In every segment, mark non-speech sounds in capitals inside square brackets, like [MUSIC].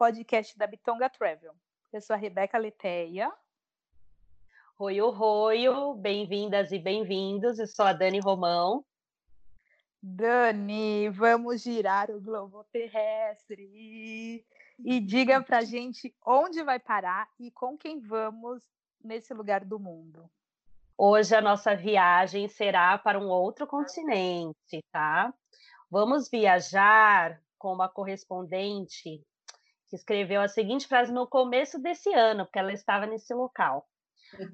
Podcast da Bitonga Travel. Eu sou a Rebeca Leteia. Oi, oi, bem-vindas e bem-vindos. Eu sou a Dani Romão. Dani, vamos girar o globo terrestre. E diga pra gente onde vai parar e com quem vamos nesse lugar do mundo. Hoje a nossa viagem será para um outro continente, tá? Vamos viajar com uma correspondente que escreveu a seguinte frase no começo desse ano, porque ela estava nesse local.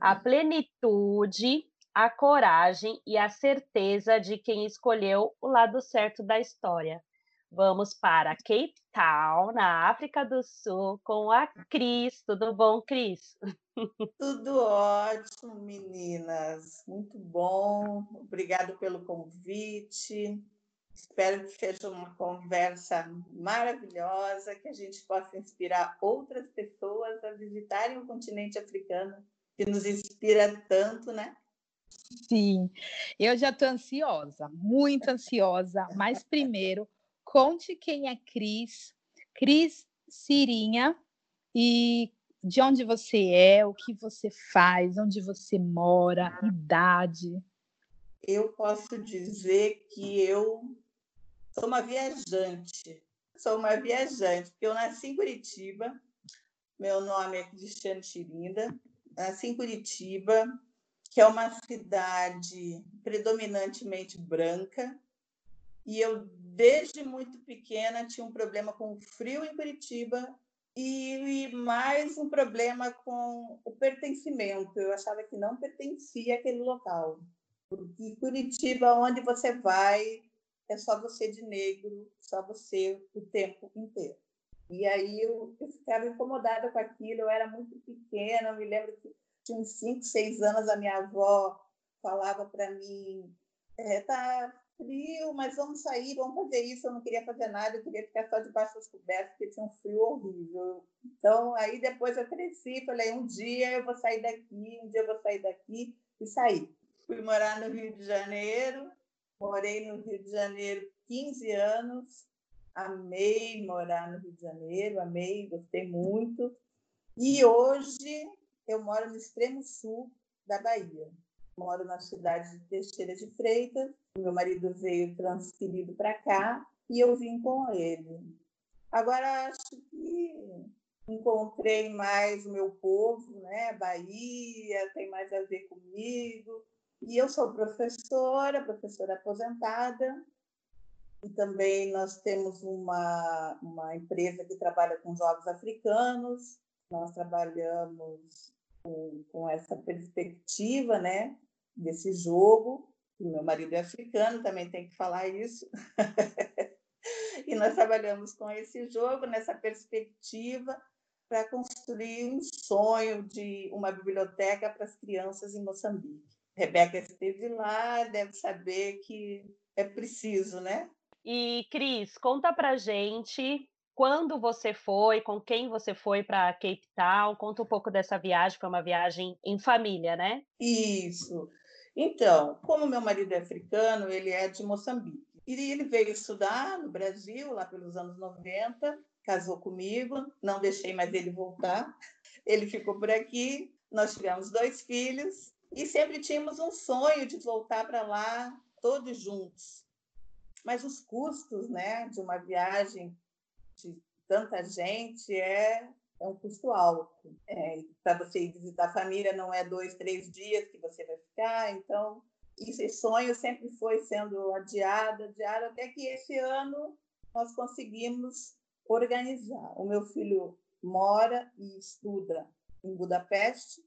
A uhum. plenitude, a coragem e a certeza de quem escolheu o lado certo da história. Vamos para Cape Town, na África do Sul, com a Cris. Tudo bom, Cris? [LAUGHS] Tudo ótimo, meninas. Muito bom. Obrigado pelo convite. Espero que seja uma conversa maravilhosa, que a gente possa inspirar outras pessoas a visitarem o continente africano, que nos inspira tanto, né? Sim, eu já estou ansiosa, muito ansiosa. Mas primeiro, conte quem é Cris, Cris Cirinha, e de onde você é, o que você faz, onde você mora, idade. Eu posso dizer que eu sou uma viajante. Sou uma viajante, porque eu nasci em Curitiba. Meu nome é Cristiane Chirinda. Nasci em Curitiba, que é uma cidade predominantemente branca. E eu, desde muito pequena, tinha um problema com o frio em Curitiba e, mais um problema com o pertencimento. Eu achava que não pertencia àquele local. Porque Curitiba, onde você vai, é só você de negro, só você o tempo inteiro. E aí eu, eu ficava incomodada com aquilo, eu era muito pequena, eu me lembro que tinha uns 5, 6 anos, a minha avó falava para mim, é, tá frio, mas vamos sair, vamos fazer isso. Eu não queria fazer nada, eu queria ficar só debaixo das cobertas, porque tinha um frio horrível. Então, aí depois eu cresci, falei, um dia eu vou sair daqui, um dia eu vou sair daqui, e saí. Fui morar no Rio de Janeiro, Morei no Rio de Janeiro 15 anos, amei morar no Rio de Janeiro, amei, gostei muito. E hoje eu moro no extremo sul da Bahia. Moro na cidade de Teixeira de Freitas. Meu marido veio transferido para cá e eu vim com ele. Agora acho que encontrei mais o meu povo, né? Bahia tem mais a ver comigo. E eu sou professora, professora aposentada, e também nós temos uma, uma empresa que trabalha com jogos africanos. Nós trabalhamos com, com essa perspectiva né, desse jogo. Meu marido é africano, também tem que falar isso. [LAUGHS] e nós trabalhamos com esse jogo, nessa perspectiva, para construir um sonho de uma biblioteca para as crianças em Moçambique. Rebeca esteve lá, deve saber que é preciso, né? E, Cris, conta pra gente quando você foi, com quem você foi para Cape Town, conta um pouco dessa viagem, foi uma viagem em família, né? Isso. Então, como meu marido é africano, ele é de Moçambique. E ele veio estudar no Brasil, lá pelos anos 90, casou comigo, não deixei mais ele voltar. Ele ficou por aqui, nós tivemos dois filhos, e sempre tínhamos um sonho de voltar para lá todos juntos. Mas os custos né, de uma viagem de tanta gente é, é um custo alto. É, para você ir visitar a família, não é dois, três dias que você vai ficar. Então, esse sonho sempre foi sendo adiado, adiado, até que esse ano nós conseguimos organizar. O meu filho mora e estuda em Budapeste,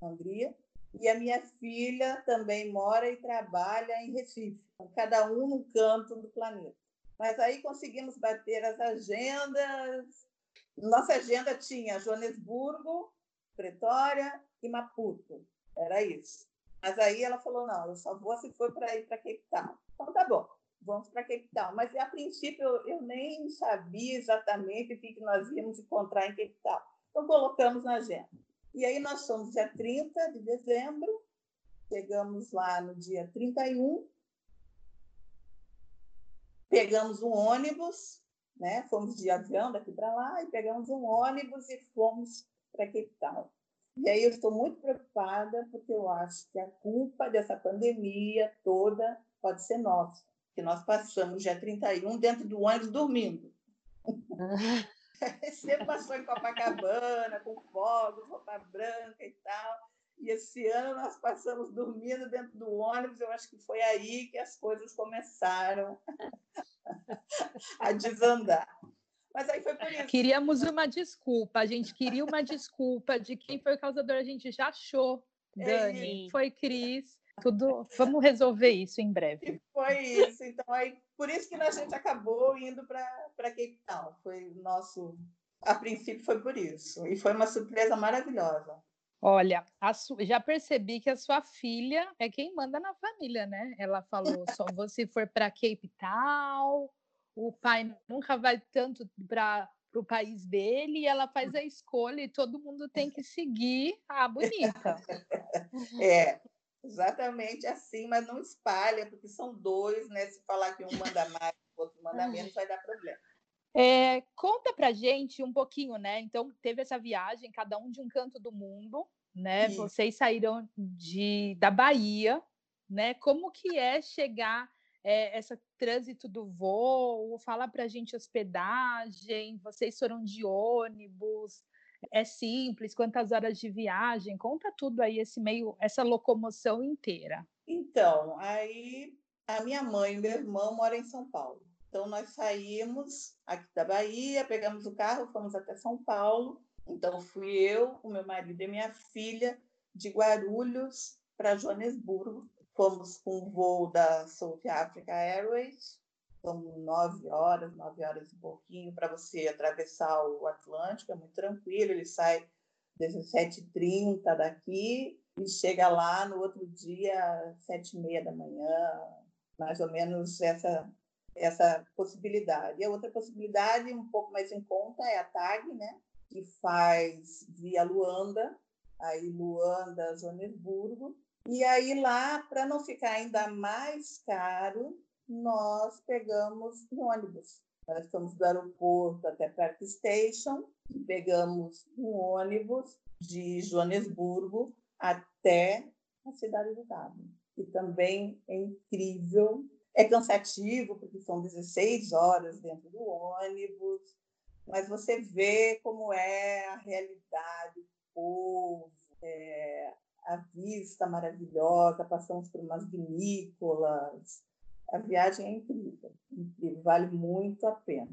Hungria, e a minha filha também mora e trabalha em Recife, cada um num canto do planeta. Mas aí conseguimos bater as agendas Nossa agenda tinha Joanesburgo, Pretória e Maputo. Era isso. Mas aí ela falou: não, eu só vou se for para ir para Cape. Então tá bom, vamos para Cape. Mas a princípio eu, eu nem sabia exatamente o que, que nós íamos encontrar em Cape Town. Então colocamos na agenda. E aí nós fomos dia 30 de dezembro, chegamos lá no dia 31, pegamos um ônibus, né? Fomos de avião daqui para lá e pegamos um ônibus e fomos para Cape Town. E aí eu estou muito preocupada porque eu acho que a culpa dessa pandemia toda pode ser nossa, que nós passamos dia 31 dentro do ônibus dormindo. [LAUGHS] [LAUGHS] Você passou em Copacabana, com fogos, roupa branca e tal. E esse ano nós passamos dormindo dentro do ônibus. Eu acho que foi aí que as coisas começaram [LAUGHS] a desandar. Mas aí foi por isso. Queríamos uma desculpa, a gente queria uma desculpa de quem foi o causador, a gente já achou. É Dani, é foi Cris. Tudo, vamos resolver isso em breve. E foi isso. Então, aí, por isso que a gente acabou indo para Cape Town. Foi nosso. A princípio foi por isso. E foi uma surpresa maravilhosa. Olha, su... já percebi que a sua filha é quem manda na família, né? Ela falou: [LAUGHS] só você for para Cape Town, o pai nunca vai tanto para o país dele e ela faz a escolha e todo mundo tem que seguir a bonita. [LAUGHS] É, exatamente assim, mas não espalha, porque são dois, né? Se falar que um manda mais, outro manda menos, vai dar problema. É, conta pra gente um pouquinho, né? Então, teve essa viagem, cada um de um canto do mundo, né? Isso. Vocês saíram de, da Bahia, né? Como que é chegar é, esse trânsito do voo? Fala para a gente hospedagem, vocês foram de ônibus, é simples, quantas horas de viagem? Conta tudo aí, esse meio, essa locomoção inteira. Então, aí a minha mãe e meu irmão moram em São Paulo. Então, nós saímos aqui da Bahia, pegamos o carro, fomos até São Paulo. Então, fui eu, o meu marido e minha filha de Guarulhos para Joanesburgo. Fomos com o voo da South Africa Airways, são nove horas, nove horas e pouquinho para você atravessar o Atlântico, é muito tranquilo, ele sai 17h30 daqui e chega lá no outro dia, sete e meia da manhã, mais ou menos essa, essa possibilidade. E a outra possibilidade, um pouco mais em conta, é a TAG, né? que faz via Luanda, aí Luanda, Joanesburgo, e aí lá, para não ficar ainda mais caro, nós pegamos um ônibus. Nós fomos do aeroporto até Park Station, pegamos um ônibus de Joanesburgo até a cidade do Cabo. E também é incrível. É cansativo, porque são 16 horas dentro do ônibus, mas você vê como é a realidade, o povo, é, a vista maravilhosa, passamos por umas vinícolas. A viagem é incrível, incrível, vale muito a pena.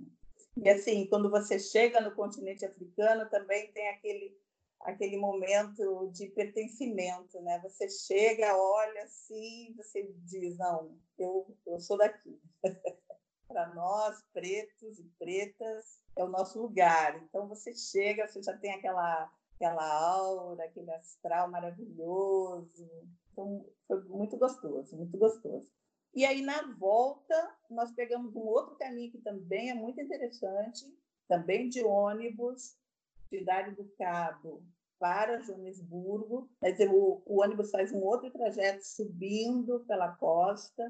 E assim, quando você chega no continente africano, também tem aquele aquele momento de pertencimento, né? Você chega, olha assim, você diz, não, eu, eu sou daqui. [LAUGHS] Para nós, pretos e pretas, é o nosso lugar. Então, você chega, você já tem aquela aquela aura, aquele astral maravilhoso. Então, foi muito gostoso, muito gostoso. E aí, na volta, nós pegamos um outro caminho que também é muito interessante, também de ônibus, Cidade do Cabo para Joanesburgo. Dizer, o, o ônibus faz um outro trajeto subindo pela costa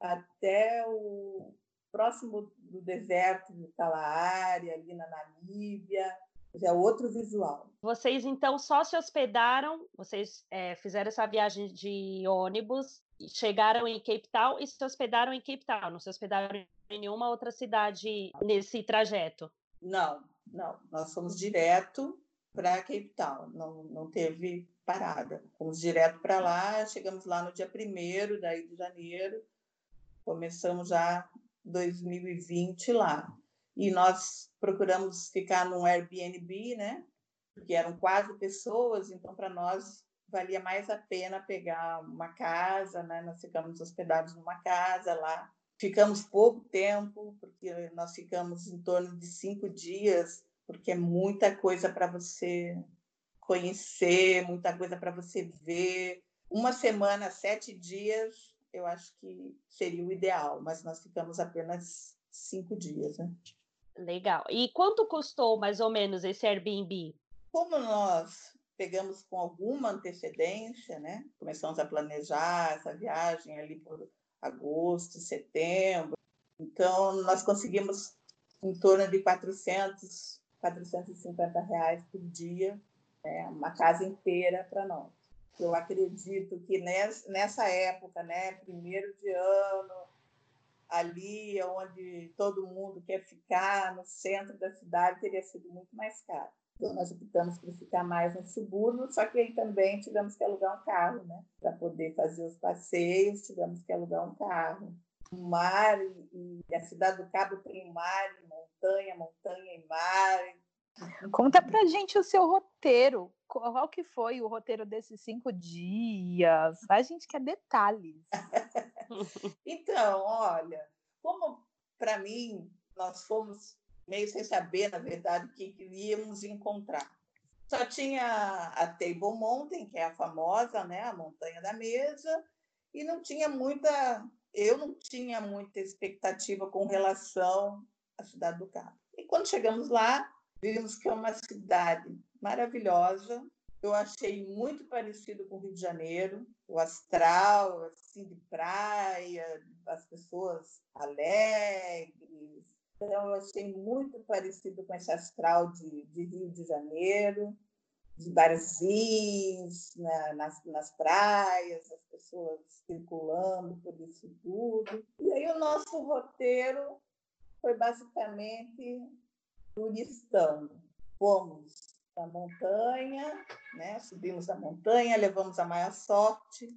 até o próximo do deserto do Kalahari, ali na Namíbia é outro visual. Vocês então só se hospedaram, vocês é, fizeram essa viagem de ônibus, chegaram em Cape Town e se hospedaram em Cape Town, não se hospedaram em nenhuma outra cidade nesse trajeto? Não, não. Nós fomos direto para Cape Town, não, não teve parada. Fomos direto para lá, chegamos lá no dia 1 daí de janeiro, começamos já 2020 lá e nós procuramos ficar num Airbnb, né? Porque eram quatro pessoas, então para nós valia mais a pena pegar uma casa, né? Nós ficamos hospedados numa casa lá. Ficamos pouco tempo, porque nós ficamos em torno de cinco dias, porque é muita coisa para você conhecer, muita coisa para você ver. Uma semana, sete dias, eu acho que seria o ideal, mas nós ficamos apenas cinco dias, né? Legal. E quanto custou mais ou menos esse Airbnb? Como nós pegamos com alguma antecedência, né? Começamos a planejar essa viagem ali por agosto, setembro. Então, nós conseguimos em torno de 400, 450 reais por dia, né? uma casa inteira para nós. Eu acredito que nessa época, né, primeiro de ano, ali onde todo mundo quer ficar, no centro da cidade, teria sido muito mais caro. Então, nós optamos por ficar mais no subúrbio, só que aí também tivemos que alugar um carro, né? Para poder fazer os passeios, tivemos que alugar um carro. O mar e a cidade do Cabo tem mar, montanha, montanha e mar. Conta pra gente o seu roteiro. Qual que foi o roteiro desses cinco dias? A gente quer detalhes. [LAUGHS] então, olha, como para mim nós fomos meio sem saber, na verdade, o que queríamos encontrar. Só tinha a Table Mountain, que é a famosa, né, a montanha da mesa, e não tinha muita, eu não tinha muita expectativa com relação à cidade do Cabo. E quando chegamos lá, vimos que é uma cidade maravilhosa. Eu achei muito parecido com o Rio de Janeiro, o astral, assim, de praia, as pessoas alegres, então, eu achei muito parecido com esse astral de, de Rio de Janeiro, de barzinhos né, nas, nas praias, as pessoas circulando por isso tudo. E aí o nosso roteiro foi basicamente turistando. Fomos na montanha, né? subimos a montanha, levamos a maior sorte,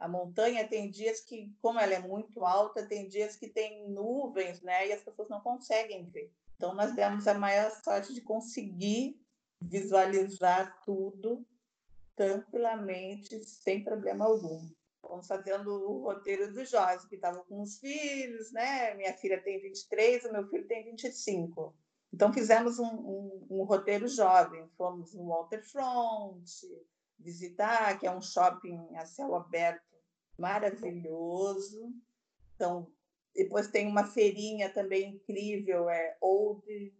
a, montanha tem dias que, como ela é muito alta, tem dias que tem nuvens, né? E as pessoas não conseguem ver. Então, nós demos a maior sorte de conseguir visualizar tudo tranquilamente, sem problema algum. Vamos fazendo o roteiro do Jorge, que estava com os filhos, né? Minha filha tem 23, o meu filho tem 25. Então, fizemos um, um, um roteiro jovem. Fomos no Waterfront, visitar, que é um shopping a céu aberto maravilhoso. Então, depois tem uma feirinha também incrível, é Old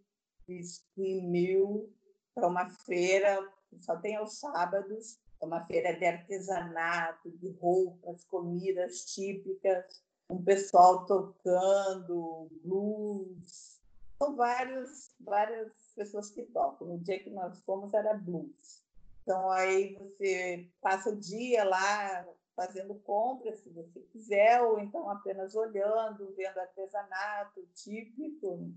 Biscuit Mill, é uma feira que só tem aos sábados, é uma feira de artesanato, de roupas, comidas típicas, um pessoal tocando blues. São vários, várias pessoas que tocam. No dia que nós fomos era blues. Então, aí você passa o dia lá fazendo compras, se você quiser, ou então apenas olhando, vendo artesanato típico.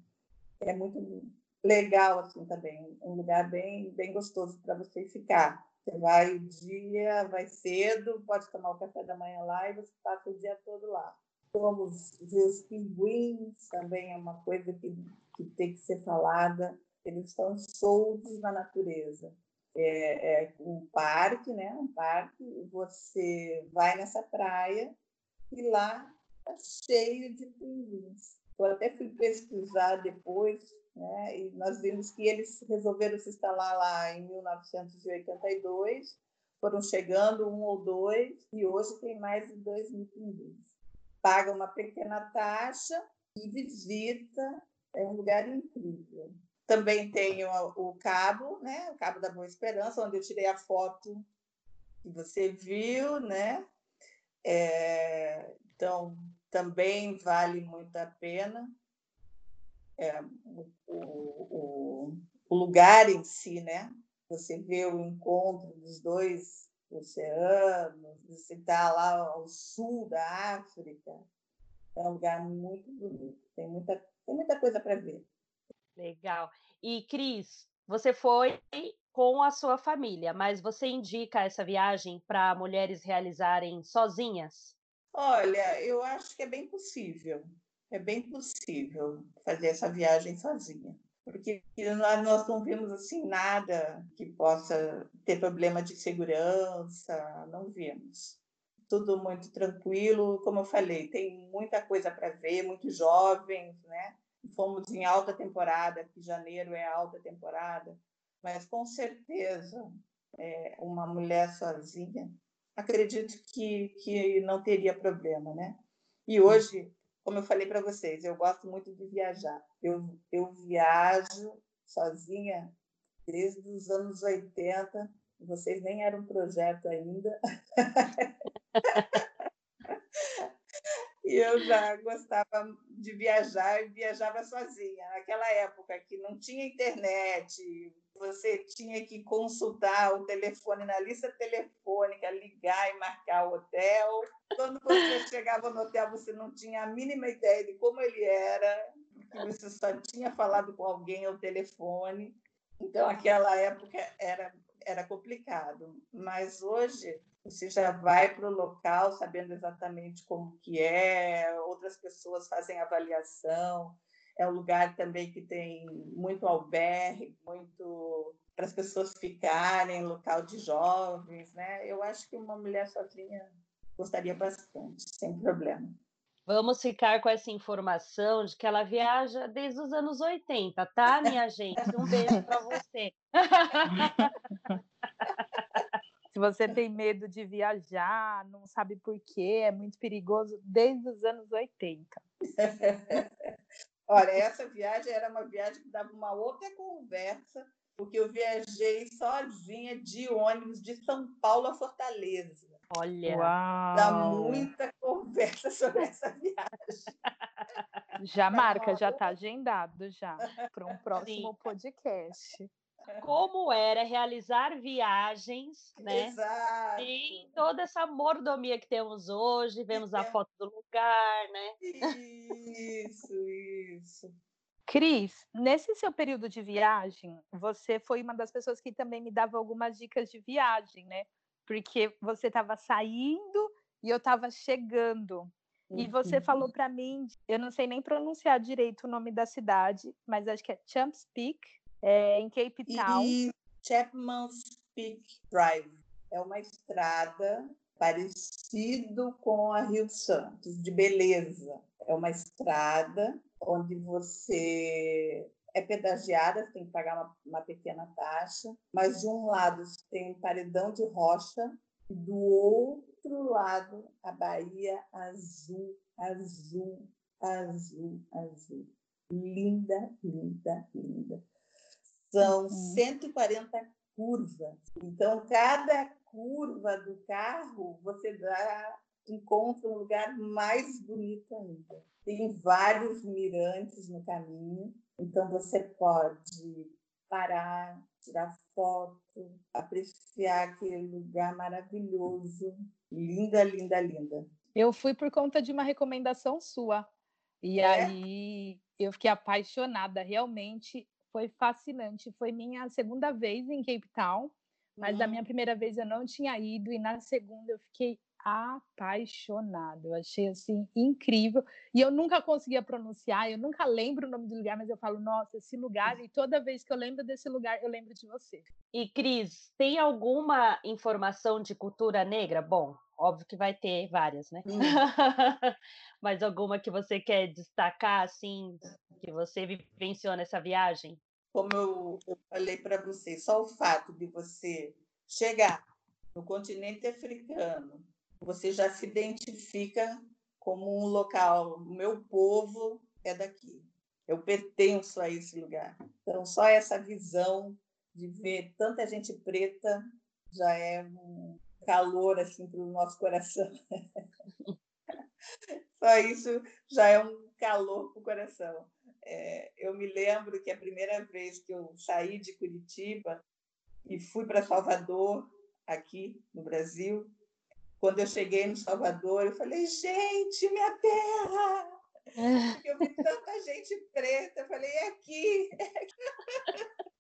É muito legal assim também, um lugar bem, bem gostoso para você ficar. Você vai o dia, vai cedo, pode tomar o café da manhã lá e você passa o dia todo lá. Vamos ver os pinguins, também é uma coisa que, que tem que ser falada. Eles estão soltos na natureza é, é um parque, né? Um parque, você vai nessa praia e lá está cheio de pinguins. Eu até fui pesquisar depois, né? E nós vimos que eles resolveram se instalar lá em 1982, foram chegando um ou dois e hoje tem mais de dois mil pinguins. Paga uma pequena taxa e visita, é um lugar incrível. Também tenho o cabo, né? O cabo da Boa Esperança, onde eu tirei a foto que você viu, né? É, então, também vale muito a pena. É, o, o, o, lugar em si, né? Você vê o encontro dos dois oceanos, você está lá ao sul da África. É um lugar muito bonito, tem muita, tem muita coisa para ver. Legal. E, Cris, você foi com a sua família, mas você indica essa viagem para mulheres realizarem sozinhas? Olha, eu acho que é bem possível. É bem possível fazer essa viagem sozinha. Porque nós não vimos assim nada que possa ter problema de segurança, não vimos. Tudo muito tranquilo, como eu falei, tem muita coisa para ver, muitos jovens, né? Fomos em alta temporada, que janeiro é alta temporada, mas com certeza é, uma mulher sozinha, acredito que, que não teria problema, né? E hoje, como eu falei para vocês, eu gosto muito de viajar. Eu, eu viajo sozinha desde os anos 80, vocês nem eram um projeto ainda. [LAUGHS] e eu já gostava de viajar e viajava sozinha. Naquela época que não tinha internet, você tinha que consultar o telefone na lista telefônica, ligar e marcar o hotel. Quando você chegava no hotel, você não tinha a mínima ideia de como ele era, porque você só tinha falado com alguém ao telefone. Então, aquela época era, era complicado. Mas hoje, você já vai para o local sabendo exatamente como que é, outras pessoas fazem avaliação, é um lugar também que tem muito albergue, muito para as pessoas ficarem, local de jovens, né? Eu acho que uma mulher sozinha gostaria bastante, sem problema. Vamos ficar com essa informação de que ela viaja desde os anos 80, tá, minha gente? Um beijo para você. [LAUGHS] Se você tem medo de viajar, não sabe por quê, é muito perigoso desde os anos 80. Olha, essa viagem era uma viagem que dava uma outra conversa, porque eu viajei sozinha de ônibus de São Paulo a Fortaleza. Olha, Uau. dá muita conversa sobre essa viagem. Já marca, já está agendado já para um próximo Sim. podcast como era realizar viagens, né? Exato. E toda essa mordomia que temos hoje, vemos a foto do lugar, né? Isso, isso. Cris, nesse seu período de viagem, você foi uma das pessoas que também me dava algumas dicas de viagem, né? Porque você estava saindo e eu estava chegando. E você Uhum. falou para mim, eu não sei nem pronunciar direito o nome da cidade, mas acho que é Champs Peak, é, em Cape Town. E Chapman's Peak Drive é uma estrada parecido com a Rio Santos, de beleza. É uma estrada onde você é pedagiada, você tem que pagar uma, uma pequena taxa, mas de um lado você tem um paredão de rocha e do outro lado a Bahia azul, azul, azul, azul. Linda, linda, linda. São Uhum. 140 curvas. Então, cada curva do carro, você dá, encontra um lugar mais bonito ainda. Tem vários mirantes no caminho, então você pode parar, tirar foto, apreciar aquele lugar maravilhoso. Linda, linda, linda. Eu fui por conta de uma recomendação sua. E É? aí eu fiquei apaixonada, realmente foi fascinante. Foi minha segunda vez em Cape Town, mas da Hum. minha primeira vez eu não tinha ido e na segunda eu fiquei apaixonada. Eu achei assim incrível e eu nunca conseguia pronunciar, eu nunca lembro o nome do lugar, mas eu falo, nossa, esse lugar e toda vez que eu lembro desse lugar, eu lembro de você. E Cris, tem alguma informação de cultura negra? Bom, óbvio que vai ter várias, né? Hum. [LAUGHS] Mas alguma que você quer destacar, assim, que você vivenciou nessa viagem? como eu, eu falei para você, só o fato de você chegar no continente africano, você já se identifica como um local, o meu povo é daqui, eu pertenço a esse lugar. Então, só essa visão de ver tanta gente preta já é um calor assim para o nosso coração. [LAUGHS] Só isso já é um calor para o coração. É, eu me lembro que a primeira vez que eu saí de Curitiba e fui para Salvador, aqui no Brasil, quando eu cheguei no Salvador, eu falei, gente, minha terra! Porque eu vi tanta gente preta, eu falei, é aqui! [LAUGHS]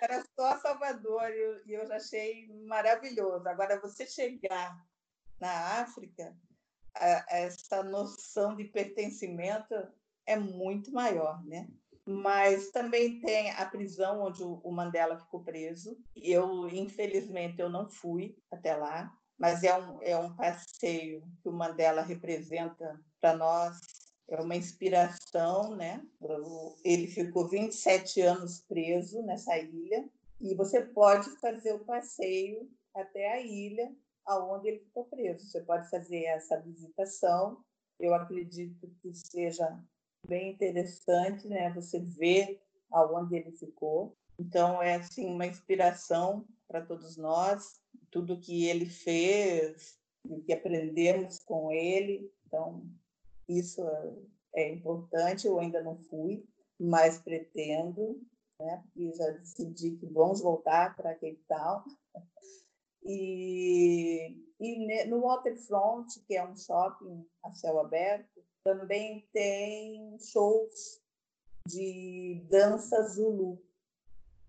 Era só Salvador e eu, já achei maravilhoso. Agora, você chegar na África, essa noção de pertencimento é muito maior, né? Mas também tem a prisão onde o Mandela ficou preso. Eu, infelizmente, eu não fui até lá, mas é um, é um passeio que o Mandela representa para nós. É uma inspiração, né? Ele ficou 27 anos preso nessa ilha e você pode fazer o passeio até a ilha aonde ele ficou preso. Você pode fazer essa visitação. Eu acredito que seja bem interessante, né? Você ver aonde ele ficou. Então é assim uma inspiração para todos nós, tudo que ele fez, o que aprendemos com ele. Então isso é importante. Eu ainda não fui, mas pretendo, né? E já decidi que vamos voltar para Cape Town. E, e no Waterfront, que é um shopping a céu aberto, também tem shows de dança zulu.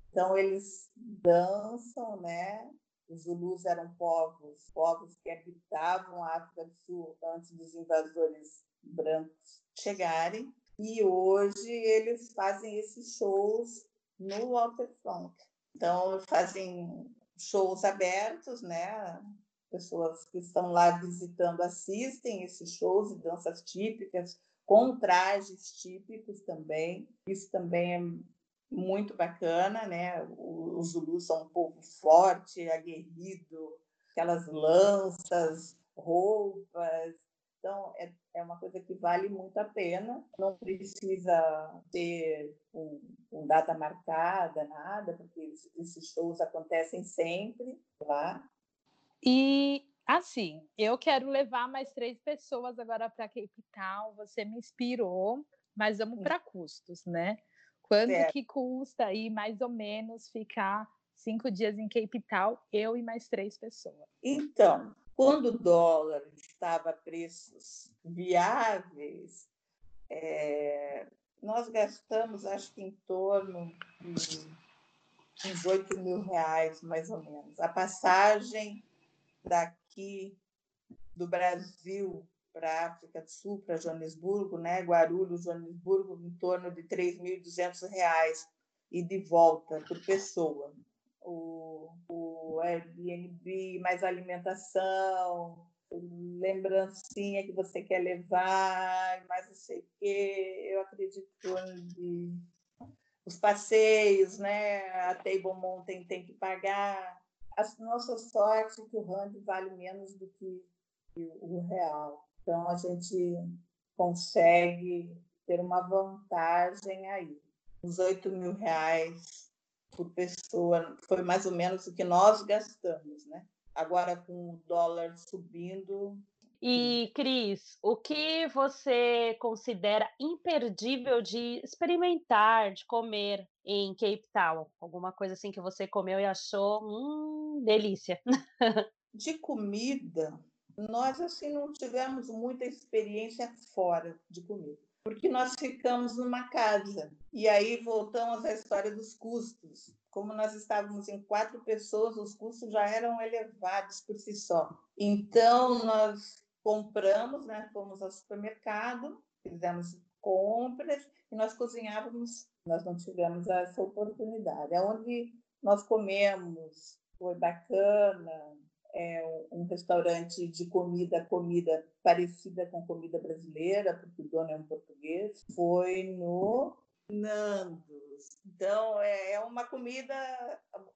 Então eles dançam, né? Os Zulus eram povos, povos que habitavam a África do Sul antes dos invasores brancos chegarem. E hoje eles fazem esses shows no Waterfront. Então, fazem shows abertos, né? Pessoas que estão lá visitando assistem esses shows e danças típicas, com trajes típicos também. Isso também é muito bacana, né? Os Zulus são um povo forte, aguerrido, aquelas lanças, roupas. Então, é, é uma coisa que vale muito a pena. Não precisa ter um, um data marcada, nada, porque esses shows acontecem sempre lá. E assim, eu quero levar mais três pessoas agora para Cape Town. Você me inspirou, mas vamos para custos, né? Quanto certo. que custa aí, mais ou menos, ficar cinco dias em Cape Town, eu e mais três pessoas? Então, quando o dólar estava a preços viáveis, é, nós gastamos, acho que em torno de uns 8 mil reais, mais ou menos. A passagem daqui do Brasil para a África do Sul, para Joanesburgo, né? Guarulhos, Joanesburgo, em torno de R$ 3.200 e de volta por pessoa. O, o Airbnb, mais alimentação, lembrancinha que você quer levar, mais não sei o quê. Eu acredito que os passeios, né? A Table Mountain tem que pagar. A nossa sorte é que o rand vale menos do que o real. Então, a gente consegue ter uma vantagem aí. Os 8 mil reais por pessoa foi mais ou menos o que nós gastamos, né? Agora, com o dólar subindo. E, Cris, o que você considera imperdível de experimentar, de comer em Cape Town? Alguma coisa assim que você comeu e achou, hum, delícia. [LAUGHS] De comida, nós assim não tivemos muita experiência fora de comida, porque nós ficamos numa casa. E aí voltamos à história dos custos. Como nós estávamos em quatro pessoas, os custos já eram elevados por si só. Então nós compramos, né, fomos ao supermercado, fizemos compras e nós cozinhávamos. Nós não tivemos essa oportunidade. É onde nós comemos, foi bacana, é um restaurante de comida, comida parecida com comida brasileira, porque o dono é um português. Foi no Nandos. Então, é, é uma comida,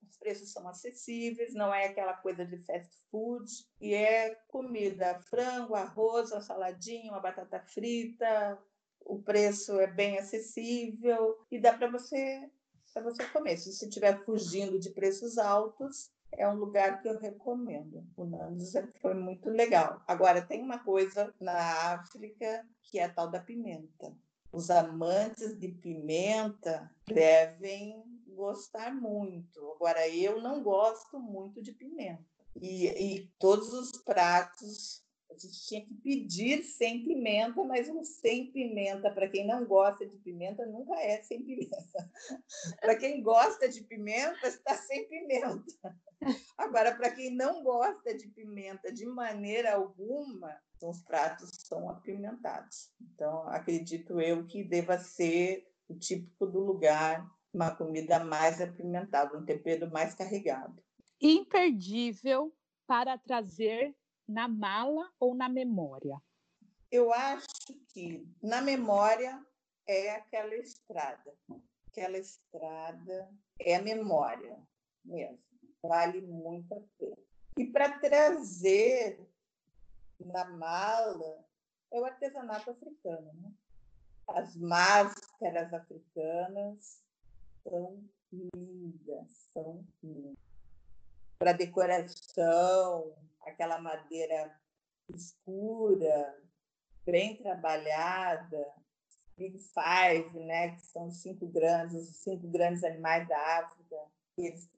os preços são acessíveis, não é aquela coisa de fast food, e é comida, frango, arroz, uma saladinha, uma batata frita, o preço é bem acessível e dá para você para você comer. Se você estiver fugindo de preços altos, é um lugar que eu recomendo. O Nandos é, foi muito legal. Agora, tem uma coisa na África que é a tal da pimenta. Os amantes de pimenta devem gostar muito. Agora, eu não gosto muito de pimenta. E, e todos os pratos a gente tinha que pedir sem pimenta, mas um sem pimenta, para quem não gosta de pimenta, nunca é sem pimenta. [LAUGHS] para quem gosta de pimenta, está sem pimenta. Agora, para quem não gosta de pimenta de maneira alguma, os pratos são apimentados. Então, acredito eu que deva ser o típico do lugar, uma comida mais apimentada, um tempero mais carregado. Imperdível para trazer na mala ou na memória? eu acho que na memória é aquela estrada. Aquela estrada é a memória mesmo. Vale muito a pena. E para trazer na mala é o artesanato africano. Né? As máscaras africanas são lindas, são lindas. Para decoração, aquela madeira escura, bem trabalhada, Big Five, né, que são os cinco grandes, os cinco grandes animais da África. Eles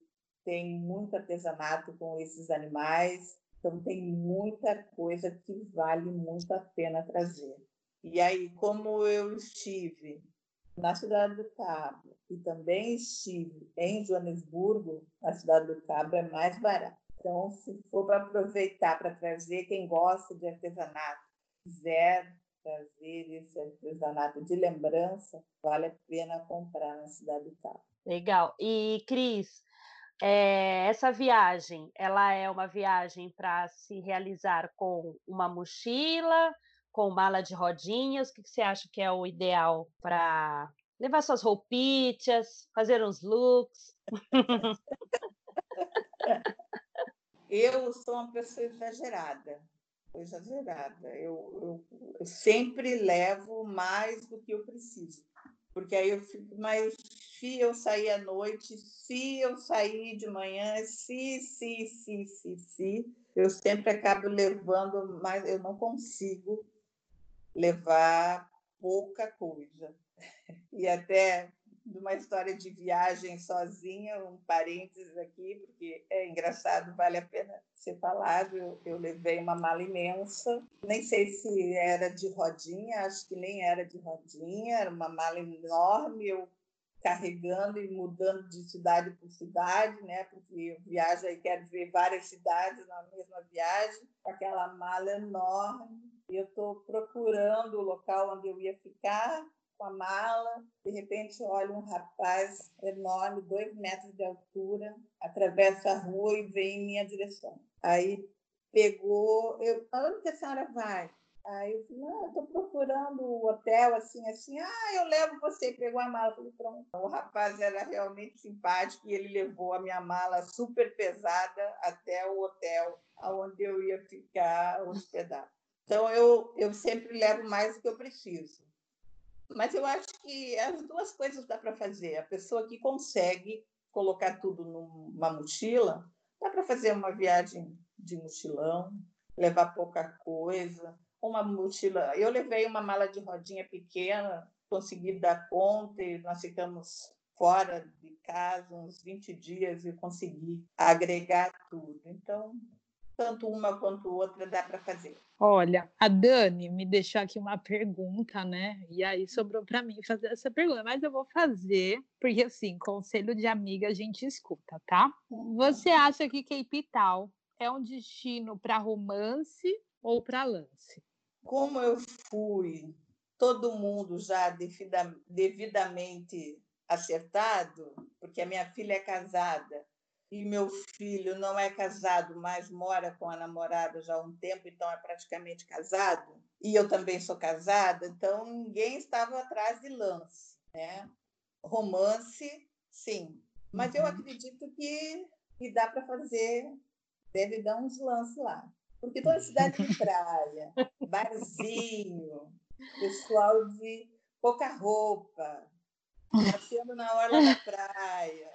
têm muito artesanato com esses animais, então tem muita coisa que vale muito a pena trazer. E aí, como eu estive na cidade do Cabo e também estive em Joanesburgo, a cidade do Cabo é mais barata. Então, se for para aproveitar para trazer quem gosta de artesanato, quiser trazer esse artesanato de lembrança, vale a pena comprar na cidade do Cabo. Legal. E Cris, é, essa viagem, ela é uma viagem para se realizar com uma mochila, com mala de rodinhas? O que você acha que é o ideal para levar suas roupitas, fazer uns looks? [LAUGHS] Eu sou uma pessoa exagerada, exagerada. Eu, eu, eu sempre levo mais do que eu preciso, porque aí eu fico mais. Se eu sair à noite, se eu sair de manhã, se, se, se, se, se, eu sempre acabo levando mais. Eu não consigo levar pouca coisa. [LAUGHS] E até de uma história de viagem sozinha, um parênteses aqui, porque é engraçado, vale a pena ser falado. Eu, eu, levei uma mala imensa, nem sei se era de rodinha, acho que nem era de rodinha, era uma mala enorme. Eu carregando e mudando de cidade por cidade, né? Porque eu viajo e quero ver várias cidades na mesma viagem, com aquela mala enorme. Eu estou procurando o local onde eu ia ficar com a mala. De repente, olho um rapaz enorme, dois metros de altura, atravessa a rua e vem em minha direção. Aí pegou, eu, onde que a senhora vai? Aí eu falei, não, estou procurando o hotel, assim, assim. Ah, eu levo você. Pegou a mala. Falei, pronto. O rapaz era realmente simpático e ele levou a minha mala super pesada até o hotel onde eu ia ficar hospedado. Então, eu, eu sempre levo mais do que eu preciso. Mas eu acho que as duas coisas dá para fazer. A pessoa que consegue colocar tudo numa mochila, dá para fazer uma viagem de mochilão, levar pouca coisa uma mochila. Eu levei uma mala de rodinha pequena, consegui dar conta e nós ficamos fora de casa uns 20 dias e consegui agregar tudo. Então, tanto uma quanto outra dá para fazer. Olha, a Dani me deixou aqui uma pergunta, né? E aí sobrou para mim fazer essa pergunta, mas eu vou fazer, porque assim, conselho de amiga a gente escuta, tá? Você acha que Cape Town é um destino para romance ou para lance? como eu fui todo mundo já devida, devidamente acertado, porque a minha filha é casada e meu filho não é casado, mas mora com a namorada já há um tempo, então é praticamente casado, e eu também sou casada, então ninguém estava atrás de lance. Né? Romance, sim, mas eu uhum. acredito que, que dá para fazer, deve dar uns lances lá. Porque toda cidade de [LAUGHS] praia, barzinho, pessoal de pouca roupa, passeando na hora da praia.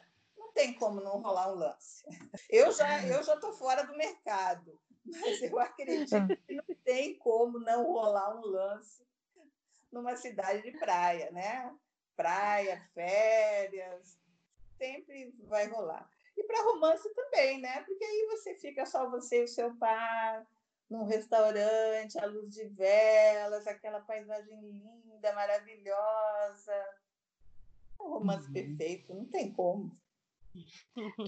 Não tem como não rolar um lance. Eu já eu já estou fora do mercado, mas eu acredito que não tem como não rolar um lance numa cidade de praia, né? Praia, férias, sempre vai rolar. E para romance também, né? Porque aí você fica só você e o seu pai num restaurante, a luz de velas, aquela paisagem linda, maravilhosa. É um romance uhum. perfeito, não tem como.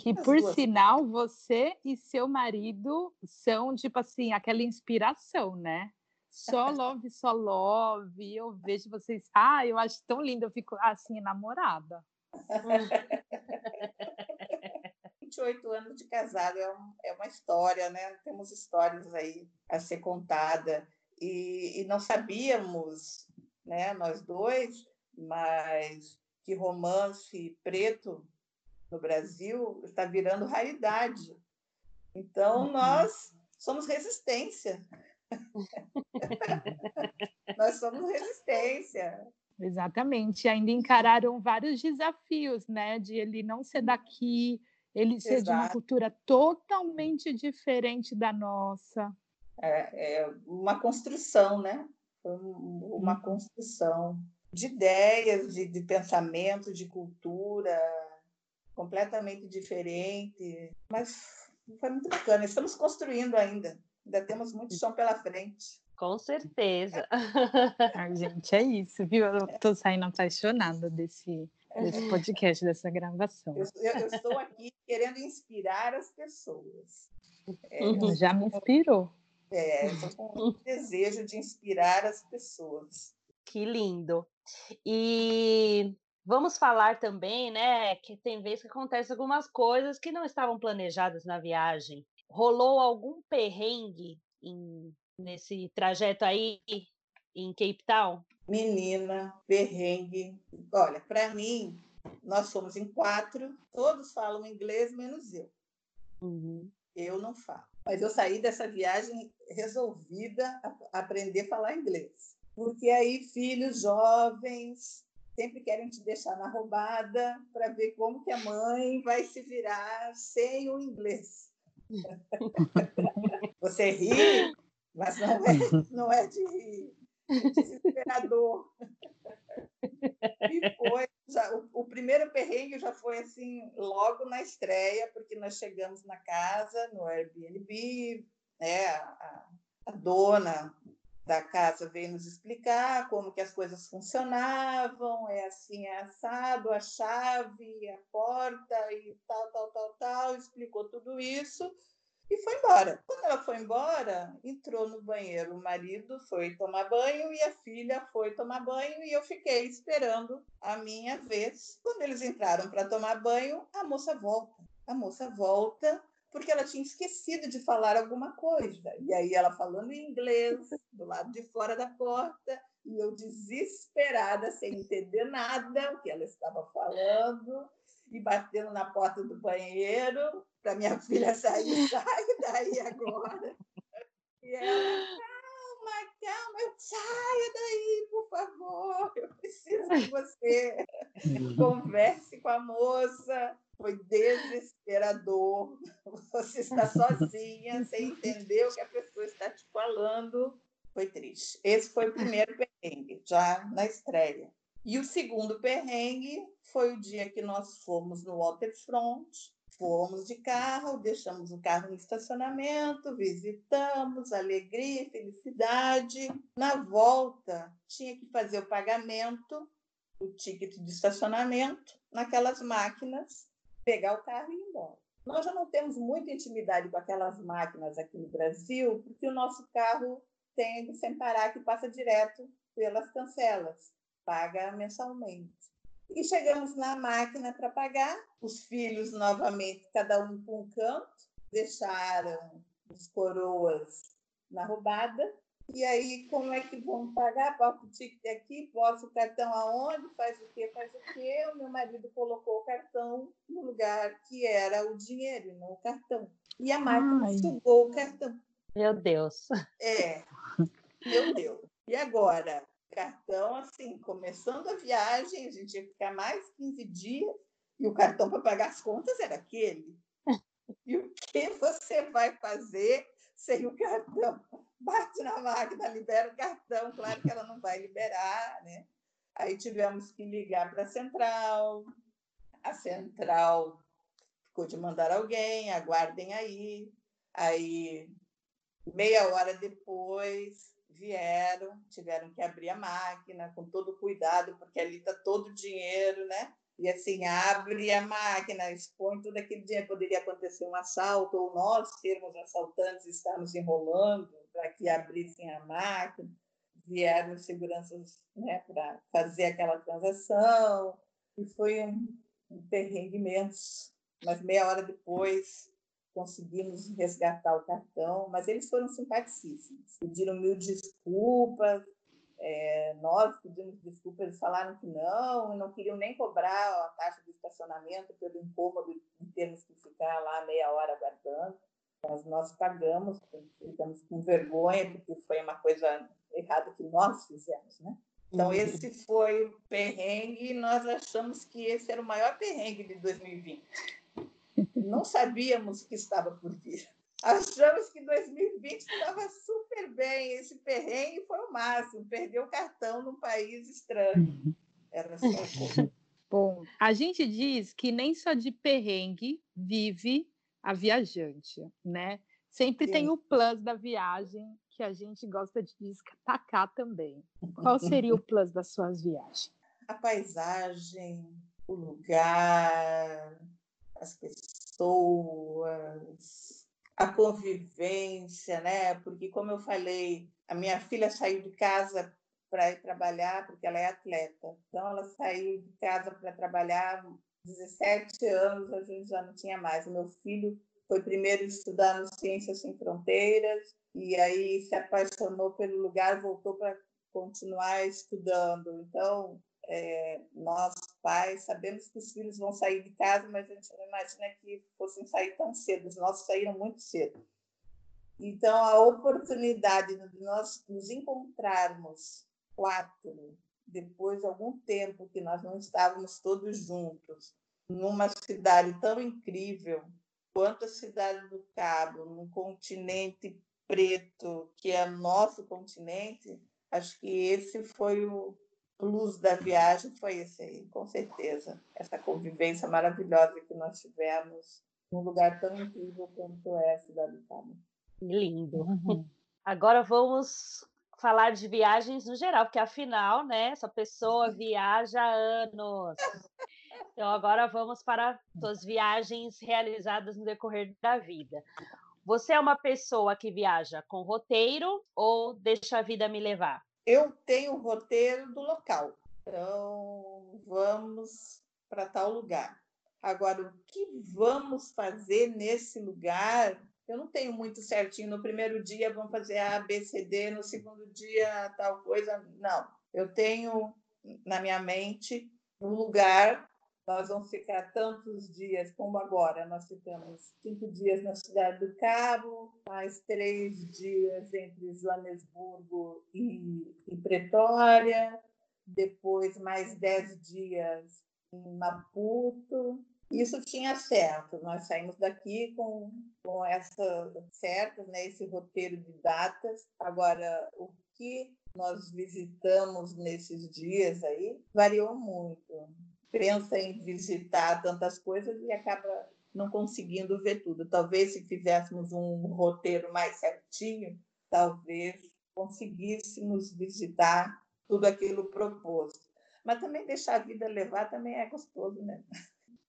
Que por sinal, você e seu marido são tipo assim, aquela inspiração, né? Só [LAUGHS] love, só love. Eu vejo vocês. Ah, eu acho tão lindo, eu fico assim, namorada. [LAUGHS] 28 anos de casado é, um, é uma história, né? Temos histórias aí a ser contada. e, e não sabíamos, né, nós dois, mas que romance preto no Brasil está virando raridade. Então, uhum. nós somos resistência. [LAUGHS] nós somos resistência. Exatamente. Ainda encararam vários desafios, né? De ele não ser daqui, ele ser Exato. de uma cultura totalmente diferente da nossa. É, é uma construção, né? uma uhum. construção de ideias, de, de pensamento, de cultura completamente diferente, mas foi muito bacana. Estamos construindo ainda, ainda temos muito chão pela frente. Com certeza. [LAUGHS] Ai, gente, é isso, viu? Eu estou saindo apaixonada desse, desse podcast, dessa gravação. Eu, eu, estou aqui querendo inspirar as pessoas. É, uhum. Já me inspirou. É, estou com o desejo de inspirar as pessoas. Que lindo. E vamos falar também, né, que tem vezes que acontecem algumas coisas que não estavam planejadas na viagem. Rolou algum perrengue em, nesse trajeto aí em Cape Town? Menina, perrengue. Olha, para mim, nós somos em quatro, todos falam inglês, menos eu. Uhum. Eu não falo. Mas eu saí dessa viagem resolvida a aprender a falar inglês porque aí filhos jovens sempre querem te deixar na roubada para ver como que a mãe vai se virar sem o inglês. [LAUGHS] Você ri, mas não é, não é de rir, é desesperador. E foi, já, o, o, primeiro perrengue já foi assim, logo na estreia, porque nós chegamos na casa, no Airbnb, né, a, a dona da casa veio nos explicar como que as coisas funcionavam, é assim, é assado, a chave, a porta e tal, tal, tal, tal, explicou tudo isso e foi embora. Quando ela foi embora, entrou no banheiro, o marido foi tomar banho e a filha foi tomar banho e eu fiquei esperando a minha vez. Quando eles entraram para tomar banho, a moça volta. A moça volta porque ela tinha esquecido de falar alguma coisa. E aí ela falando em inglês, do lado de fora da porta, e eu desesperada, sem entender nada o que ela estava falando, e batendo na porta do banheiro para minha filha sair, [LAUGHS] sai daí agora. E ela, calma, calma, eu saia daí, por favor, eu preciso que você converse com a moça foi desesperador. [LAUGHS] Você está sozinha, sem entender o que a pessoa está te falando. Foi triste. Esse foi o primeiro perrengue, já na estreia. E o segundo perrengue foi o dia que nós fomos no Waterfront. Fomos de carro, deixamos o carro no estacionamento, visitamos, alegria, felicidade. Na volta, tinha que fazer o pagamento, o ticket de estacionamento, naquelas máquinas pegar o carro e ir embora. Nós já não temos muita intimidade com aquelas máquinas aqui no Brasil, porque o nosso carro tem sem parar que passa direto pelas cancelas, paga mensalmente. E chegamos na máquina para pagar, os filhos novamente, cada um com um canto, deixaram os coroas na roubada e aí, como é que vão pagar? Paga o ticket aqui, posso o cartão aonde? Faz o quê? Faz o quê? O meu marido colocou o cartão no lugar que era o dinheiro, não o cartão. E a máquina Ai. sugou o cartão. Meu Deus. É, meu Deus. E agora? Cartão, assim, começando a viagem, a gente ia ficar mais 15 dias e o cartão para pagar as contas era aquele. E o que você vai fazer sem o cartão? Bate na máquina, libera o cartão, claro que ela não vai liberar, né? Aí tivemos que ligar para a central, a central ficou de mandar alguém, aguardem aí. Aí, meia hora depois, vieram, tiveram que abrir a máquina com todo cuidado, porque ali está todo o dinheiro, né? E assim, abre a máquina, expõe todo aquele dinheiro. Poderia acontecer um assalto, ou nós sermos assaltantes estarmos enrolando para que abrissem a máquina, vieram seguranças né, para fazer aquela transação, e foi um, um perrengue imenso. Mas meia hora depois conseguimos resgatar o cartão, mas eles foram simpaticíssimos. Pediram mil desculpas, é, nós pedimos desculpas, eles falaram que não, não queriam nem cobrar a taxa de estacionamento pelo incômodo de termos que ficar lá meia hora aguardando. Mas nós pagamos, ficamos com vergonha, porque foi uma coisa errada que nós fizemos, né? Então, uhum. esse foi o perrengue e nós achamos que esse era o maior perrengue de 2020. Não sabíamos que estava por vir. Achamos que 2020 estava super bem. Esse perrengue foi o máximo. Perdeu o cartão num país estranho. Era só Bom, a gente diz que nem só de perrengue vive a viajante, né? Sempre Sim. tem o plus da viagem que a gente gosta de destacar também. Qual seria o plus das suas viagens? A paisagem, o lugar, as pessoas, a convivência, né? Porque, como eu falei, a minha filha saiu de casa para ir trabalhar, porque ela é atleta. Então, ela saiu de casa para trabalhar 17 anos, a gente já não tinha mais. O meu filho foi primeiro estudar no Ciências Sem Fronteiras, e aí se apaixonou pelo lugar, voltou para continuar estudando. Então, é, nós pais sabemos que os filhos vão sair de casa, mas a gente não imagina que fossem sair tão cedo. Os nossos saíram muito cedo. Então, a oportunidade de nós nos encontrarmos quatro, depois de algum tempo que nós não estávamos todos juntos, numa cidade tão incrível quanto a cidade do Cabo, num continente preto, que é nosso continente, acho que esse foi o plus da viagem, foi esse aí, com certeza. Essa convivência maravilhosa que nós tivemos num lugar tão incrível quanto é a cidade do Cabo. Lindo. Uhum. [LAUGHS] Agora vamos falar de viagens no geral, porque afinal, né, essa pessoa viaja há anos. Então agora vamos para as viagens realizadas no decorrer da vida. Você é uma pessoa que viaja com roteiro ou deixa a vida me levar? Eu tenho o roteiro do local. Então, vamos para tal lugar. Agora, o que vamos fazer nesse lugar? Eu não tenho muito certinho. No primeiro dia vamos fazer A, B, C, D, no segundo dia tal coisa. Não. Eu tenho na minha mente um lugar nós vamos ficar tantos dias como agora. Nós ficamos cinco dias na cidade do Cabo, mais três dias entre Joanesburgo e, e Pretória, depois mais dez dias em Maputo. Isso tinha certo. Nós saímos daqui com, com essas certas, né, esse roteiro de datas. Agora, o que nós visitamos nesses dias aí variou muito pensa em visitar tantas coisas e acaba não conseguindo ver tudo. Talvez se fizéssemos um roteiro mais certinho, talvez conseguíssemos visitar tudo aquilo proposto. Mas também deixar a vida levar também é gostoso, né?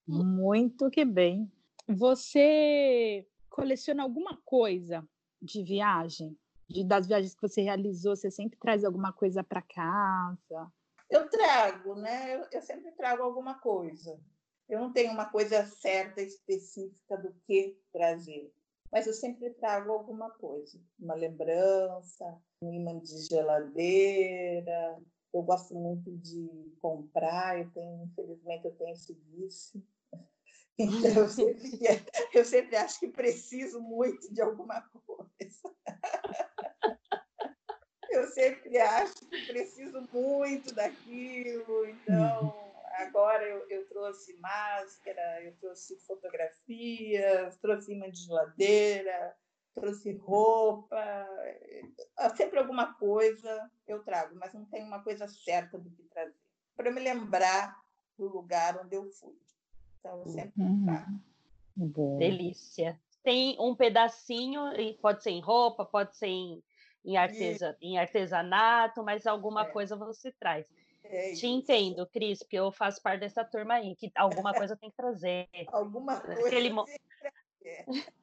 Muito que bem. Você coleciona alguma coisa de viagem? De, das viagens que você realizou, você sempre traz alguma coisa para casa? Eu trago, né? Eu, eu sempre trago alguma coisa. Eu não tenho uma coisa certa, específica do que trazer, mas eu sempre trago alguma coisa, uma lembrança, um imã de geladeira. Eu gosto muito de comprar, eu tenho, infelizmente, eu tenho esse vício. [LAUGHS] Então, eu sempre, eu sempre acho que preciso muito de alguma coisa [LAUGHS] eu sempre acho que preciso muito daquilo, então uhum. agora eu, eu trouxe máscara, eu trouxe fotografias, trouxe imã de geladeira, trouxe roupa, ah, sempre alguma coisa eu trago, mas não tem uma coisa certa do que trazer. Para me lembrar do lugar onde eu fui. Então, eu sempre uhum. trago. Delícia. Tem um pedacinho, e pode ser em roupa, pode ser em em, artesa, em artesanato, mas alguma é. coisa você traz. É Te entendo, Cris, porque eu faço parte dessa turma aí, que alguma [LAUGHS] coisa tem que trazer. alguma coisa Aquele... tem que trazer.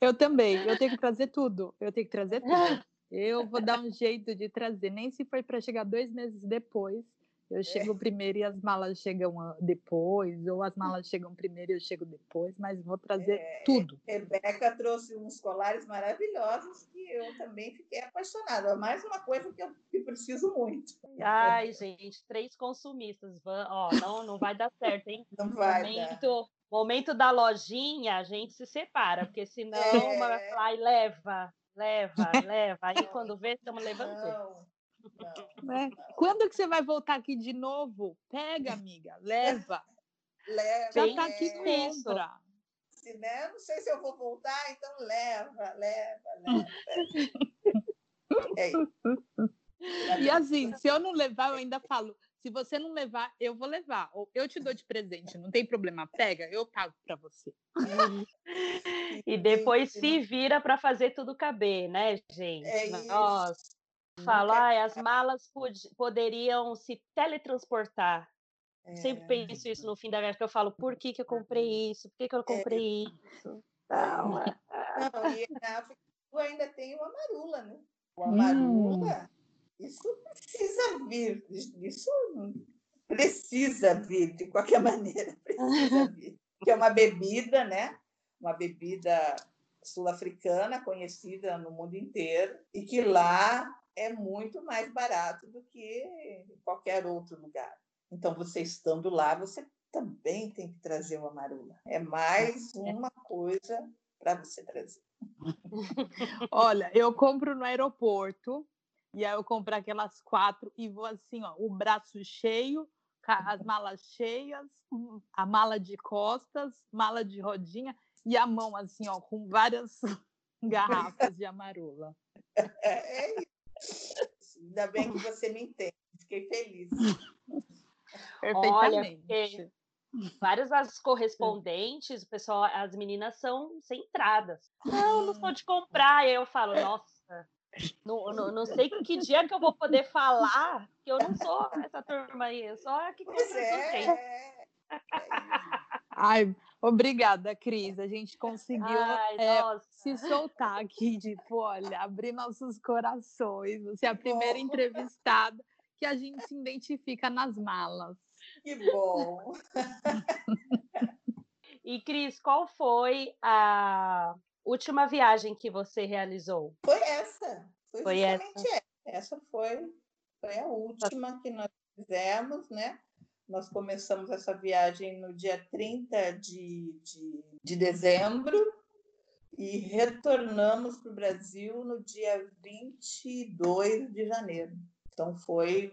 eu também, eu tenho que trazer tudo. Eu tenho que trazer tudo. [LAUGHS] Eu vou dar um jeito de trazer, nem se for para chegar dois meses depois, Eu chego é. primeiro e as malas chegam depois, ou as malas chegam primeiro e eu chego depois, mas vou trazer é, tudo. Rebeca trouxe uns colares maravilhosos que eu também fiquei apaixonada. Mais uma coisa que eu que preciso muito. Ai, gente, três consumistas. Ó, não, não vai dar certo, hein? Não vai. Momento, dar. momento da lojinha, a gente se separa, porque senão é... uma vai falar, leva, leva, [LAUGHS] leva. Aí quando vê, estamos levando não. Não, é. Quando que você vai voltar aqui de novo? Pega, amiga, leva. leva Já está aqui compra. Se, né? Não sei se eu vou voltar, então leva, leva, leva. é isso. E assim, se eu não levar, eu ainda falo. Se você não levar, eu vou levar. Ou eu te dou de presente, não tem problema. Pega, eu pago para você. e depois se vira para fazer tudo caber, né, gente? É Nossa. Falo, ah, as malas pod poderiam se teletransportar. É. Sempre penso isso no fim da viagem, que eu falo, por que, que eu comprei isso? Por que, que eu é. comprei é. isso? Não, [LAUGHS] não, e na África ainda tem o Amarula, né? O Amarula, hum. isso precisa vir, isso precisa vir, de qualquer [LAUGHS] maneira, precisa [LAUGHS] vir. Que é uma bebida, né? Uma bebida sul-africana conhecida no mundo inteiro e que lá é muito mais barato do que qualquer outro lugar. Então, você estando lá, você também tem que trazer o amarula. É mais é. uma coisa para você trazer. [LAUGHS] Olha, eu compro no aeroporto e aí eu compro aquelas quatro e vou assim, ó, o braço cheio, as malas cheias, a mala de costas, mala de rodinha e a mão assim, ó, com várias [LAUGHS] garrafas de amarula. É, é Ainda bem que você me entende. Fiquei feliz. Perfeitamente. Olha, várias das correspondentes, o pessoal, as meninas são centradas. Não, não sou de comprar. E aí eu falo, nossa, não, não, não, sei que dia que eu vou poder falar que eu não sou essa turma aí, só que pois é. é. Ai, Obrigada, Cris. A gente conseguiu Ai, é, se soltar aqui, tipo, olha, abrir nossos corações. Você é a primeira oh. entrevistada que a gente se identifica nas malas. Que bom! e, Cris, qual foi a última viagem que você realizou? Foi essa. Foi, foi essa. essa. Essa foi, foi a última que nós fizemos, né? Nós começamos essa viagem no dia 30 de, de, de dezembro e retornamos para o Brasil no dia 22 de janeiro. Então foi,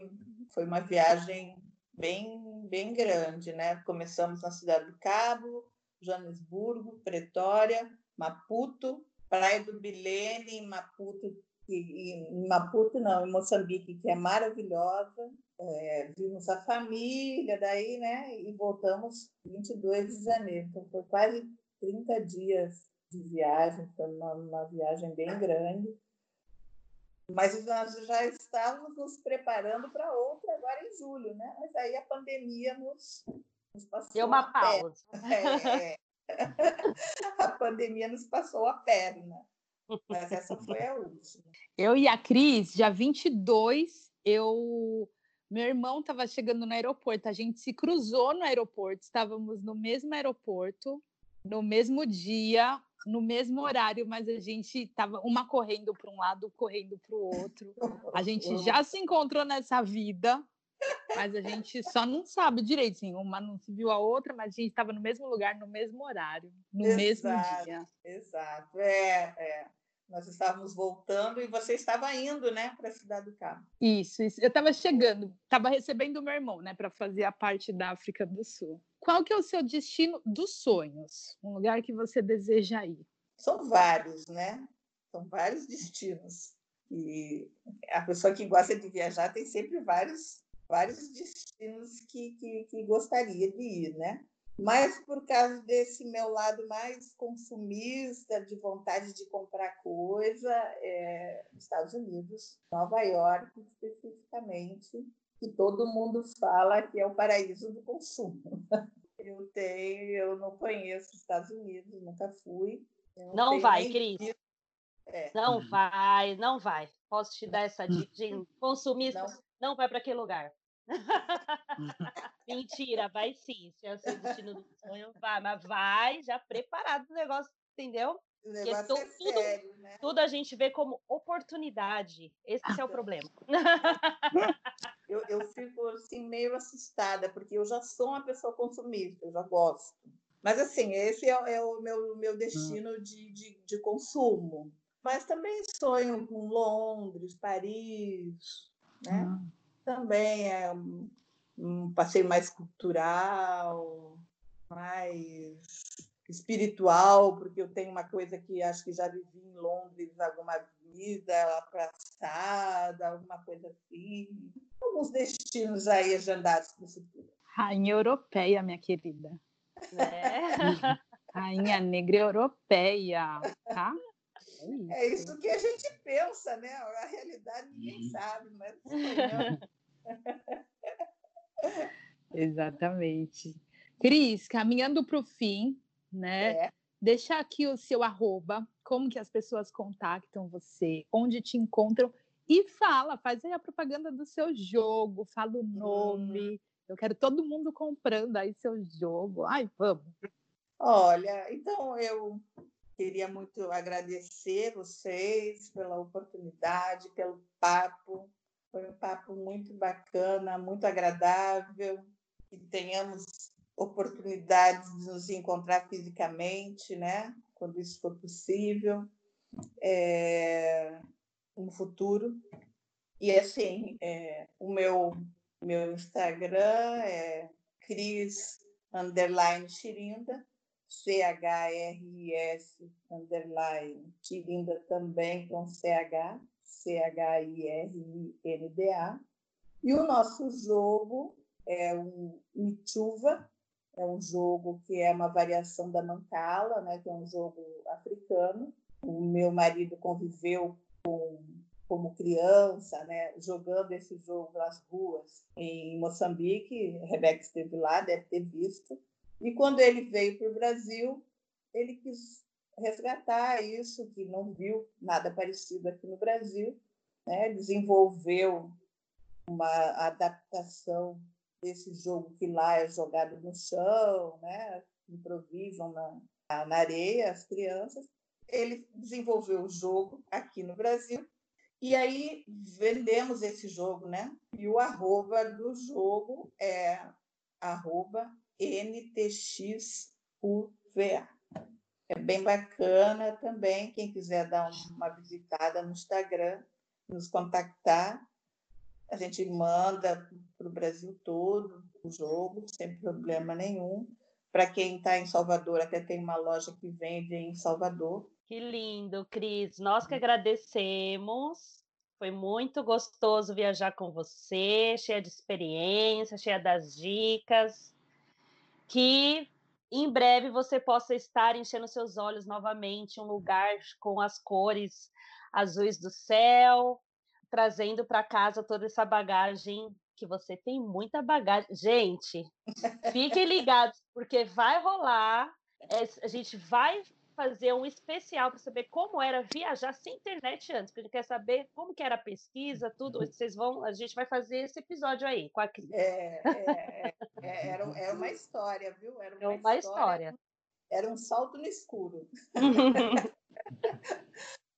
foi uma viagem bem, bem grande, né? Começamos na cidade do Cabo, Joanesburgo, Pretória, Maputo, Praia do Bilene, Maputo, e, em Maputo não, em Moçambique, que é maravilhosa, é, vimos a família, daí, né? E voltamos 22 de janeiro. Então, foi quase 30 dias de viagem, foi uma, uma viagem bem grande. Mas nós já estávamos nos preparando para outra agora em julho, né? Mas aí a pandemia nos, nos passou. Deu uma pausa. É, é. [LAUGHS] a pandemia nos passou a perna. Mas essa foi a última. Eu e a Cris, dia 22, eu meu irmão estava chegando no aeroporto, a gente se cruzou no aeroporto, estávamos no mesmo aeroporto, no mesmo dia, no mesmo horário, mas a gente estava uma correndo para um lado, correndo para o outro. A gente já se encontrou nessa vida, mas a gente só não sabe direito, assim, uma não se viu a outra, mas a gente estava no mesmo lugar, no mesmo horário, no exato, mesmo dia. Exato, é, é. Nós estávamos voltando e você estava indo, né, para a cidade do Cabo. Isso, isso. eu estava chegando, estava recebendo o meu irmão, né, para fazer a parte da África do Sul. Qual que é o seu destino dos sonhos? Um lugar que você deseja ir? São vários, né? São vários destinos. E a pessoa que gosta de viajar tem sempre vários, vários destinos que, que, que gostaria de ir, né? Mas por causa desse meu lado mais consumista, de vontade de comprar coisa, é, Estados Unidos, Nova York especificamente, que todo mundo fala que é o paraíso do consumo. [LAUGHS] Eu tenho, eu não conheço os Estados Unidos, nunca fui. Não, não vai, Cris. É. Não vai, não vai. Posso te dar essa dica? Consumista, não, não vai para aquele lugar. [LAUGHS] Mentira, vai sim. Se é o seu destino do sonho, vai, mas vai já preparado o negócio, entendeu? O negócio é tudo, sério, né? tudo a gente vê como oportunidade. Esse é o problema. [LAUGHS] Eu, eu fico assim, meio assustada, porque eu já sou uma pessoa consumista, eu já gosto. Mas assim, esse é, é o meu, meu hum. destino de, de, de consumo. Mas também sonho com Londres, Paris, né? Hum. Também é um, passeio mais cultural, mais espiritual, porque eu tenho uma coisa que acho que já vivi em Londres alguma vida passada, alguma coisa assim. Alguns destinos aí agendados para o futuro. Rainha europeia, minha querida. É. [LAUGHS] Rainha negra europeia, tá? É isso. é isso que a gente pensa, né? A realidade ninguém uhum. sabe, mas [LAUGHS] Exatamente. Cris, caminhando para o fim, né? É. Deixa aqui o seu arroba, como que as pessoas contactam você, onde te encontram e fala, faz aí a propaganda do seu jogo, fala o nome. Hum. Eu quero todo mundo comprando aí seu jogo. Ai, vamos. Olha, então eu queria muito agradecer vocês pela oportunidade, pelo papo. Foi um papo muito bacana, muito agradável. Que tenhamos oportunidades de nos encontrar fisicamente, né? Quando isso for possível, é, no futuro. E assim, é, o meu meu Instagram é Cris underline Chirinda, C-H-R-I-S underline Chirinda também com C-H, C-H-I-R-I-N-D-A. E o nosso jogo é um Michuva, é um jogo que é uma variação da Mancala, né, que é um jogo africano. O meu marido conviveu com como criança, né, jogando esse jogo nas ruas em Moçambique. Rebeca esteve lá, deve ter visto. E quando ele veio para o Brasil, ele quis resgatar isso, que não viu nada parecido aqui no Brasil, né? desenvolveu uma adaptação desse jogo que lá é jogado no chão, né? improvisam na, na areia as crianças. Ele desenvolveu o jogo aqui no Brasil e aí vendemos esse jogo, né? E o arroba do jogo é arroba NTXUVA. É bem bacana também. Quem quiser dar uma visitada no Instagram, nos contactar, a gente manda para o Brasil todo o jogo, sem problema nenhum. Para quem está em Salvador, até tem uma loja que vende em Salvador. Que lindo, Cris. Nós que agradecemos. Foi muito gostoso viajar com você, cheia de experiência, cheia das dicas. Que em breve você possa estar enchendo seus olhos novamente, um lugar com as cores azuis do céu, trazendo para casa toda essa bagagem que você tem muita bagagem. Gente, fiquem ligados, porque vai rolar. É, a gente vai fazer um especial para saber como era viajar sem internet antes, porque a gente quer saber como que era a pesquisa, tudo. Uhum. Vocês vão, a gente vai fazer esse episódio aí com a Cris. É, é, é, era, era uma história, viu? Era uma, uma história. história. Era um salto no escuro. [LAUGHS]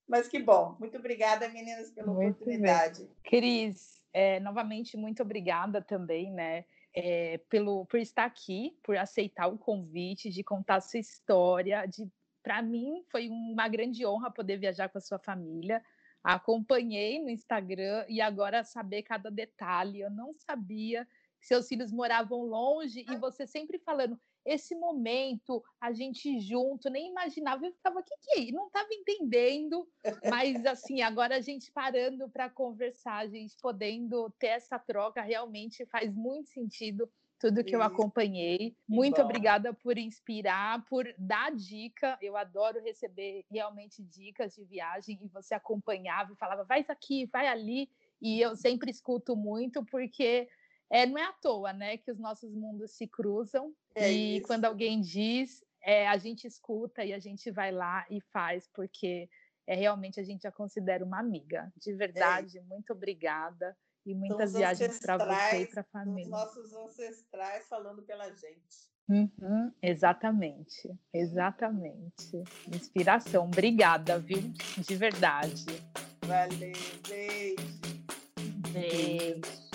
Mas que bom. Muito obrigada, meninas, pela muito oportunidade. Bem. Cris, é, novamente, muito obrigada também, né? É, pelo, por estar aqui, por aceitar o convite, de contar sua história, de para mim foi uma grande honra poder viajar com a sua família. Acompanhei no Instagram e agora saber cada detalhe. Eu não sabia que seus filhos moravam longe e você sempre falando esse momento, a gente junto, nem imaginava, eu ficava, o que, que é? Não estava entendendo, mas assim, agora a gente parando para conversar, a gente podendo ter essa troca, realmente faz muito sentido tudo que eu acompanhei. Muito bom. obrigada por inspirar, por dar dica. Eu adoro receber realmente dicas de viagem e você acompanhava e falava, vai aqui, vai ali. E eu sempre escuto muito, porque é, não é à toa, né, que os nossos mundos se cruzam. É e isso. quando alguém diz, é, a gente escuta e a gente vai lá e faz, porque é realmente a gente a considera uma amiga. De é verdade, é. muito obrigada. E muitas viagens para você e para a família. Os nossos ancestrais falando pela gente. Uhum, exatamente, exatamente. Inspiração. Obrigada, viu? De verdade. Valeu, beijo. Beijo.